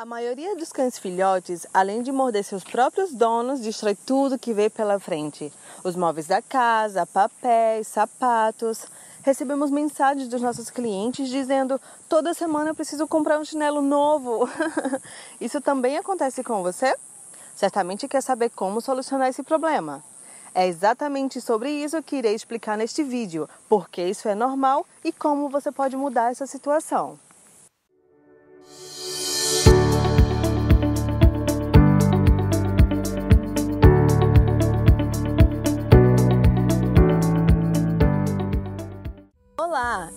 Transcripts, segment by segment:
A maioria dos cães filhotes, além de morder seus próprios donos, destrói tudo que vê pela frente: os móveis da casa, papéis, sapatos. Recebemos mensagens dos nossos clientes dizendo: toda semana eu preciso comprar um chinelo novo. Isso também acontece com você? Certamente quer saber como solucionar esse problema. É exatamente sobre isso que irei explicar neste vídeo, porque isso é normal e como você pode mudar essa situação.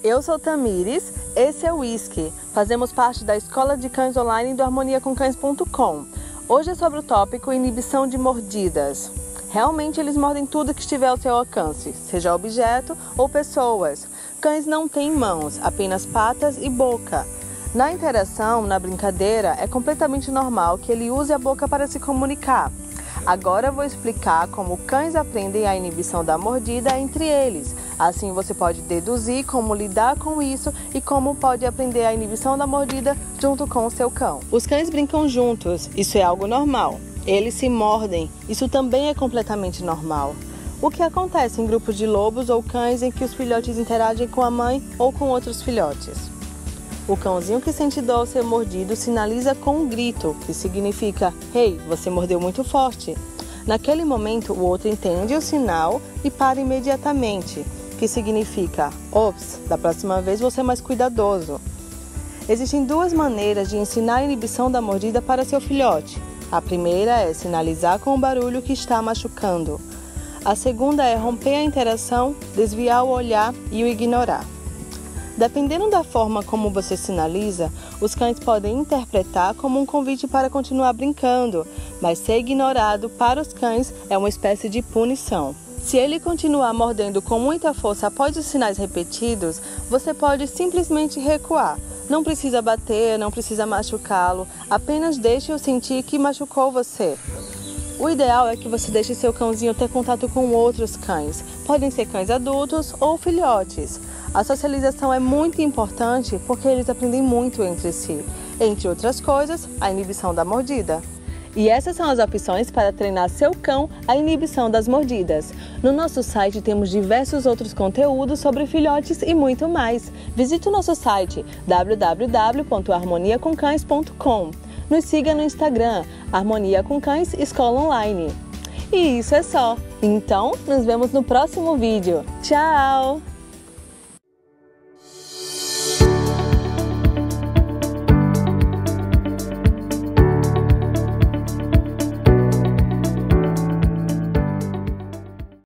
Eu sou Tamires, esse é o Whisky. Fazemos parte da Escola de Cães Online do harmoniacomcães.com. Hoje é sobre o tópico inibição de mordidas. Realmente eles mordem tudo que estiver ao seu alcance, seja objeto ou pessoas. Cães não têm mãos, apenas patas e boca. Na interação, na brincadeira, é completamente normal que ele use a boca para se comunicar. Agora vou explicar como cães aprendem a inibição da mordida entre eles. Assim você pode deduzir como lidar com isso e como pode aprender a inibição da mordida junto com o seu cão. Os cães brincam juntos, isso é algo normal. Eles se mordem, isso também é completamente normal. O que acontece em grupos de lobos ou cães em que os filhotes interagem com a mãe ou com outros filhotes? O cãozinho que sente dor ao ser mordido sinaliza com um grito, que significa: Hey, você mordeu muito forte. Naquele momento, o outro entende o sinal e para imediatamente, que significa: Ops, da próxima vez você é mais cuidadoso. Existem duas maneiras de ensinar a inibição da mordida para seu filhote. A primeira é sinalizar com o barulho que está machucando. A segunda é romper a interação, desviar o olhar e o ignorar. Dependendo da forma como você sinaliza, os cães podem interpretar como um convite para continuar brincando, mas ser ignorado para os cães é uma espécie de punição. Se ele continuar mordendo com muita força após os sinais repetidos, você pode simplesmente recuar. Não precisa bater, não precisa machucá-lo, apenas deixe-o sentir que machucou você. O ideal é que você deixe seu cãozinho ter contato com outros cães. Podem ser cães adultos ou filhotes. A socialização é muito importante porque eles aprendem muito entre si. Entre outras coisas, a inibição da mordida. E essas são as opções para treinar seu cão a inibição das mordidas. No nosso site temos diversos outros conteúdos sobre filhotes e muito mais. Visite o nosso site www.harmoniacomcães.com. Nos siga no Instagram, Harmonia com Cães Escola Online. E isso é só. Então, nos vemos no próximo vídeo. Tchau!